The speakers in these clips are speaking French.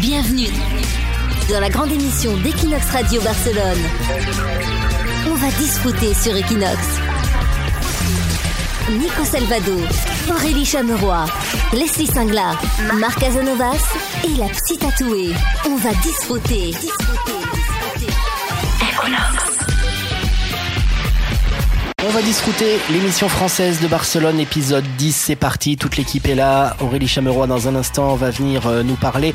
Bienvenue dans la grande émission d'Equinox Radio Barcelone. On va discuter sur Equinox. Nico Salvado, Aurélie Chameroy, Leslie Singla, Marc Casanovas et la psy tatouée. On va discuter. Equinox. On va discuter l'émission française de Barcelone, épisode 10, c'est parti, toute l'équipe est là. Aurélie Chameroy dans un instant va venir euh, nous parler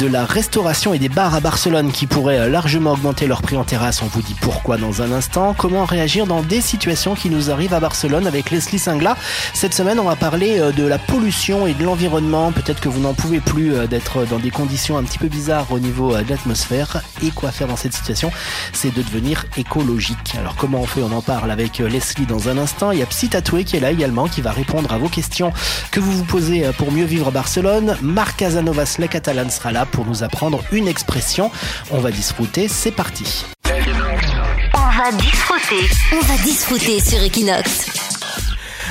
de la restauration et des bars à Barcelone qui pourraient euh, largement augmenter leur prix en terrasse. On vous dit pourquoi dans un instant. Comment réagir dans des situations qui nous arrivent à Barcelone avec Leslie Singla? Cette semaine, on va parler euh, de la pollution et de l'environnement. Peut-être que vous n'en pouvez plus d'être dans des conditions un petit peu bizarres au niveau de l'atmosphère. Et quoi faire dans cette situation? C'est de devenir écologique. Alors comment on fait? On en parle avec Leslie dans un instant. Il y a Psy Tatoué qui est là également, qui va répondre à vos questions que vous vous posez euh, pour mieux vivre Barcelone. Marc Casanovas, le catalan, sera là pour nous apprendre une expression. On va disfruter, c'est parti. On va disfruter. On va disfruter sur Equinox.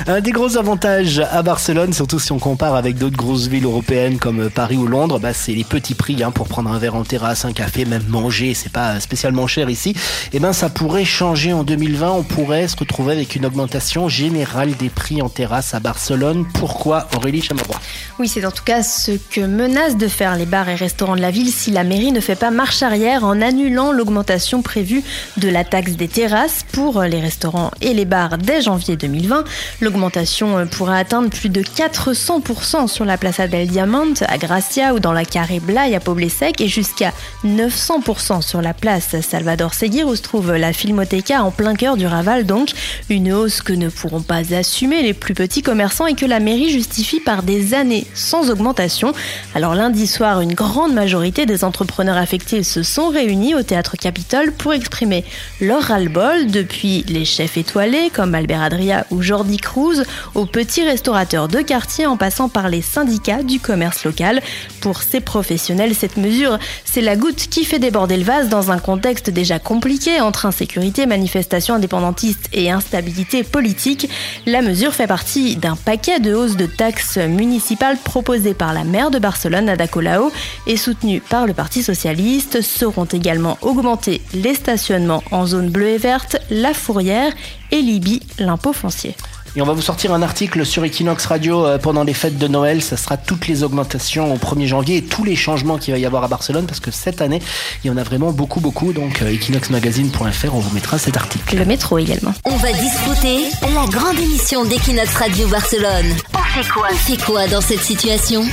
Un des gros avantages à Barcelone, surtout si on compare avec d'autres grosses villes européennes comme Paris ou Londres, bah, c'est les petits prix hein, pour prendre un verre en terrasse, un café, même manger, c'est pas spécialement cher ici. Et eh ben ça pourrait changer en 2020, on pourrait se retrouver avec une augmentation générale des prix en terrasse à Barcelone. Pourquoi Aurélie Chameroy? Oui, c'est en tout cas ce que menacent de faire les bars et restaurants de la ville si la mairie ne fait pas marche arrière en annulant l'augmentation prévue de la taxe des terrasses pour les restaurants et les bars dès janvier 2020. L'augmentation euh, pourrait atteindre plus de 400% sur la Plaza del Diamante à Gracia ou dans la Carré Blay à Poblesec et jusqu'à 900% sur la place Salvador Seguir où se trouve la Filmoteca en plein cœur du Raval donc une hausse que ne pourront pas assumer les plus petits commerçants et que la mairie justifie par des années sans augmentation. Alors lundi soir, une grande majorité des entrepreneurs affectés se sont réunis au théâtre Capitole pour exprimer leur ras-le-bol depuis les chefs étoilés comme Albert Adria ou Jordi Cruz aux petits restaurateurs de quartier en passant par les syndicats du commerce local. Pour ces professionnels, cette mesure, c'est la goutte qui fait déborder le vase dans un contexte déjà compliqué entre insécurité, manifestations indépendantistes et instabilité politique. La mesure fait partie d'un paquet de hausses de taxes municipales proposées par la maire de Barcelone, Ada Colau, et soutenues par le Parti socialiste. Seront également augmentés les stationnements en zone bleue et verte, la fourrière et Libye, l'impôt foncier. Et on va vous sortir un article sur Equinox Radio euh, pendant les fêtes de Noël. Ça sera toutes les augmentations au 1er janvier et tous les changements qu'il va y avoir à Barcelone parce que cette année, il y en a vraiment beaucoup, beaucoup. Donc, euh, equinoxmagazine.fr, on vous mettra cet article. Le métro également. On va discuter la grande émission d'Equinox Radio Barcelone. On fait quoi? On fait quoi dans cette situation?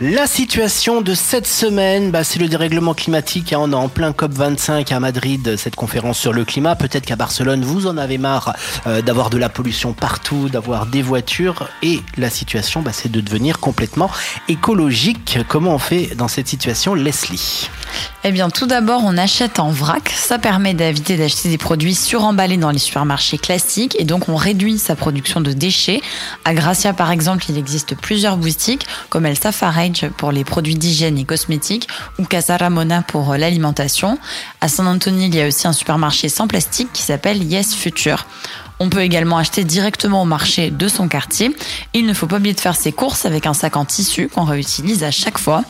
La situation de cette semaine, bah, c'est le dérèglement climatique. Hein. On est en plein COP25 à Madrid, cette conférence sur le climat. Peut-être qu'à Barcelone, vous en avez marre euh, d'avoir de la pollution partout, d'avoir des voitures. Et la situation, bah, c'est de devenir complètement écologique. Comment on fait dans cette situation, Leslie? Eh bien, tout d'abord, on achète en vrac. Ça permet d'éviter d'acheter des produits suremballés dans les supermarchés classiques et donc on réduit sa production de déchets. À Gracia, par exemple, il existe plusieurs boutiques comme El Safari pour les produits d'hygiène et cosmétiques ou Casa Ramona pour euh, l'alimentation. À San Antonio, il y a aussi un supermarché sans plastique qui s'appelle Yes Future. On peut également acheter directement au marché de son quartier. Il ne faut pas oublier de faire ses courses avec un sac en tissu qu'on réutilise à chaque fois.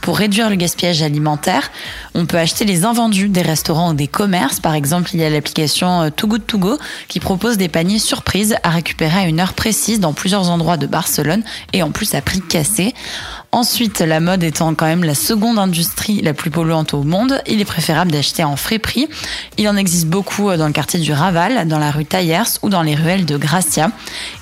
Pour réduire le gaspillage alimentaire, on peut acheter les invendus des restaurants ou des commerces. Par exemple, il y a l'application euh, Too Good To Go qui propose des paniers surprises à récupérer à une heure précise dans plusieurs endroits de Barcelone et en plus à prix cassé. Ensuite, la mode étant quand même la seconde industrie la plus polluante au monde, il est préférable d'acheter en frais prix. Il en existe beaucoup euh, dans le quartier du Raval, dans la rue Taillers ou dans les ruelles de Gracia.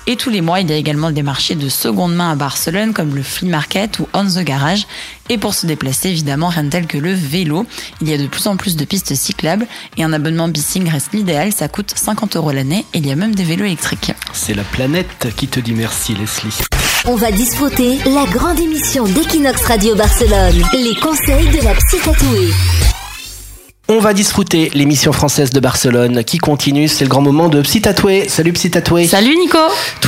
Et tous les mois, il y a également des marchés de seconde main à Barcelone comme le Flea Market ou On the Garage. Et pour se déplacer, évidemment, rien de tel que le vélo. Il y a de plus en plus de pistes cyclables et un abonnement Bissing reste l'idéal. Ça coûte 50 euros l'année et il y a même des vélos électriques. C'est la planète qui te dit merci, Leslie. On va discuter la grande émission d'Equinox Radio Barcelone. Les conseils de la psy On va discuter l'émission française de Barcelone qui continue. C'est le grand moment de Psy Tatoué. Salut Psy Tatoué. Salut Nico.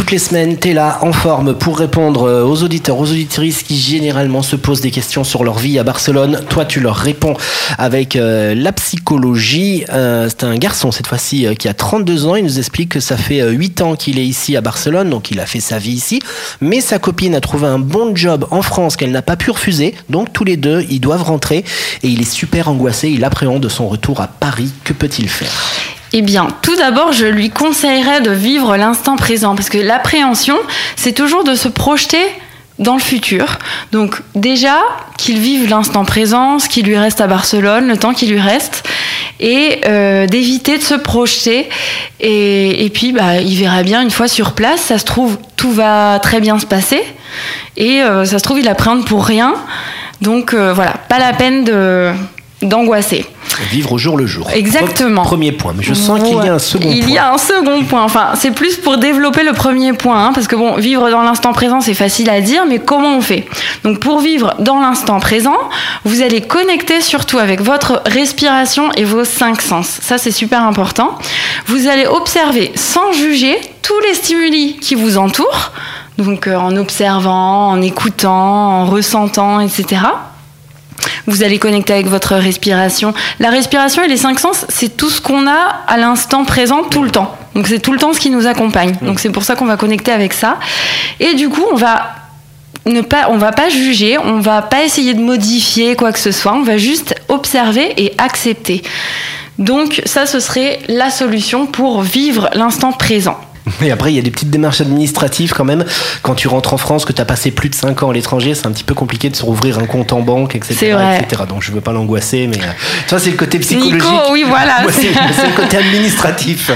Toutes les semaines, tu es là en forme pour répondre euh, aux auditeurs, aux auditrices qui généralement se posent des questions sur leur vie à Barcelone. Toi, tu leur réponds avec euh, la psychologie. Euh, c'est un garçon cette fois-ci qui a 32 ans. Il nous explique que ça fait 8 ans qu'il est ici à Barcelone, donc il a fait sa vie ici. Mais sa copine a trouvé un bon job en France qu'elle n'a pas pu refuser. Donc tous les deux, ils doivent rentrer et il est super angoissé. Il appréhende de son retour à Paris. Que peut-il faire? Eh bien, tout d'abord, je lui conseillerais de vivre l'instant présent, parce que l'appréhension, c'est toujours de se projeter dans le futur. Donc déjà, qu'il vive l'instant présent, ce qui lui reste à Barcelone, le temps qui lui reste, et euh, d'éviter de se projeter. Et, puis, bah, il verra bien une fois sur place, ça se trouve, tout va très bien se passer, et euh, ça se trouve, il appréhende pour rien. Donc euh, voilà, pas la peine d'angoisser. Vivre au jour le jour. Exactement. Premier point. Mais je sens qu'il y a un second point. Il y a un second point. Enfin, c'est plus pour développer le premier point. Hein, parce que bon, vivre dans l'instant présent, c'est facile à dire, mais comment on fait? Donc, pour vivre dans l'instant présent, vous allez connecter surtout avec votre respiration et vos cinq sens. Ça, c'est super important. Vous allez observer sans juger tous les stimuli qui vous entourent. Donc, euh, en observant, en écoutant, en ressentant, etc. Vous allez connecter avec votre respiration. La respiration et les cinq sens, c'est tout ce qu'on a à l'instant présent tout le temps. Donc c'est tout le temps ce qui nous accompagne. Donc c'est pour ça qu'on va connecter avec ça. Et du coup, on va ne pas, on va pas juger, on va pas essayer de modifier quoi que ce soit. On va juste observer et accepter. Donc ça, ce serait la solution pour vivre l'instant présent. Mais après, il y a des petites démarches administratives quand même. Quand tu rentres en France, que tu as passé plus de 5 ans à l'étranger, c'est un petit peu compliqué de se rouvrir un compte en banque, etc. etc. Donc je veux pas l'angoisser, mais ça, euh, c'est le côté psychologique. Nico, oui, voilà. c'est le côté administratif.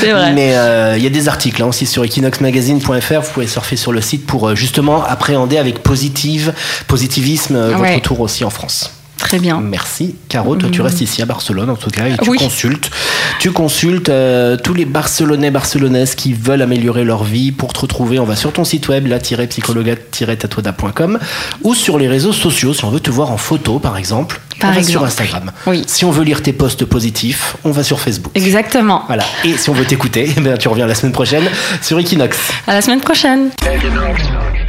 C'est vrai. Mais euh, il y a des articles hein, aussi sur equinoxmagazine.fr. Vous pouvez surfer sur le site pour euh, justement appréhender avec positive, positivisme votre retour aussi en France. Très bien. Merci. Caro, toi, tu restes ici à Barcelone, en tout cas, et tu consultes. Tu consultes euh, tous les Barcelonais, Barcelonaises qui veulent améliorer leur vie. Pour te retrouver, on va sur ton site web, la-psychologa-tatoda.com ou sur les réseaux sociaux, si on veut te voir en photo, par exemple. Par on va sur Instagram. Oui. Si on veut lire tes posts positifs, on va sur Facebook. Exactement. Voilà. Et si on veut t'écouter, eh tu reviens la semaine prochaine sur Equinox. À la semaine prochaine.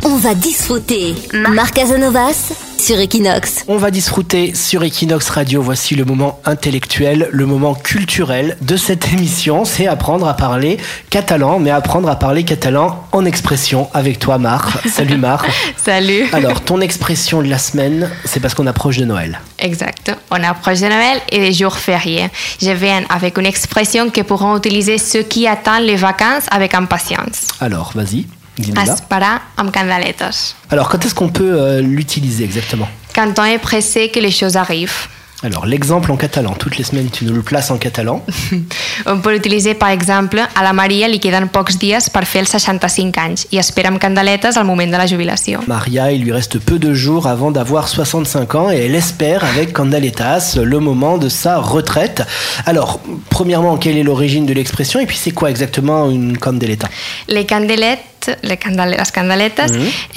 On va disfruter. Marc Casanovas sur Equinox. On va disfruter sur Equinox Radio. Voici le moment intellectuel, le moment culturel de cette émission. C'est apprendre à parler catalan, mais apprendre à parler catalan en expression avec toi, Marc. Salut, Marc. Salut. Alors, ton expression de la semaine, c'est parce qu'on approche de Noël. Exact. On approche de Noël et des jours fériés. Je viens avec une expression que pourront utiliser ceux qui attendent les vacances avec impatience. Alors, vas-y. Esperar amb candeletes. Alors, quand est-ce qu'on peut euh, l'utiliser exactement? Quand on est pressé que les choses arrivent. Alors, l'exemple en catalan, toutes les semaines, tu nous le places en catalan. On peut l'utiliser, par exemple, a la Maria li queden pocs dies per fer els 65 anys i espera amb candeletes al moment de la jubilació. Maria, il lui reste peu de jours avant d'avoir 65 ans et elle espère avec candeletas le moment de sa retraite. Alors, premièrement, quelle est l'origine de l'expression et puis c'est quoi exactement une candeleta? Les candelettes les, les candelettes,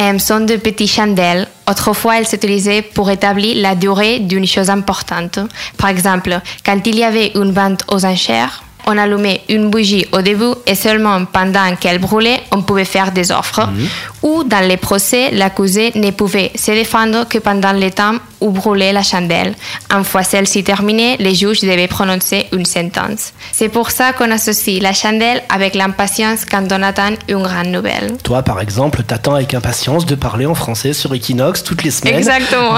mm. sont de petits chandelles. Autrefois, elles s'utilisaient pour établir la durée d'une chose importante. Par exemple, quand il y avait une vente aux enchères, on allumait une bougie au début et seulement pendant qu'elle brûlait, on pouvait faire des offres. Mhm. Ou dans les procès, l'accusé ne pouvait se défendre que pendant le temps où brûlait la chandelle. Une fois celle-ci terminée, les juges devaient prononcer une sentence. C'est pour ça qu'on associe la chandelle avec l'impatience quand on attend une grande nouvelle. Toi, par exemple, t'attends avec impatience de parler en français sur Equinox toutes les semaines. Exactement.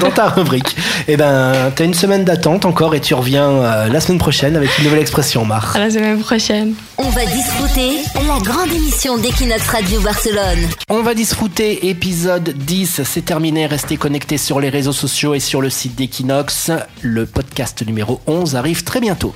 Dans, ta rubrique. Eh ben, t'as une semaine d'attente encore et tu reviens euh, la semaine prochaine avec une nouvelle expression. À la semaine prochaine. On va disfruter la grande émission d'Equinox Radio Barcelone. On va disfruter épisode 10. C'est terminé. Restez connectés sur les réseaux sociaux et sur le site d'Equinox. Le podcast numéro 11 arrive très bientôt.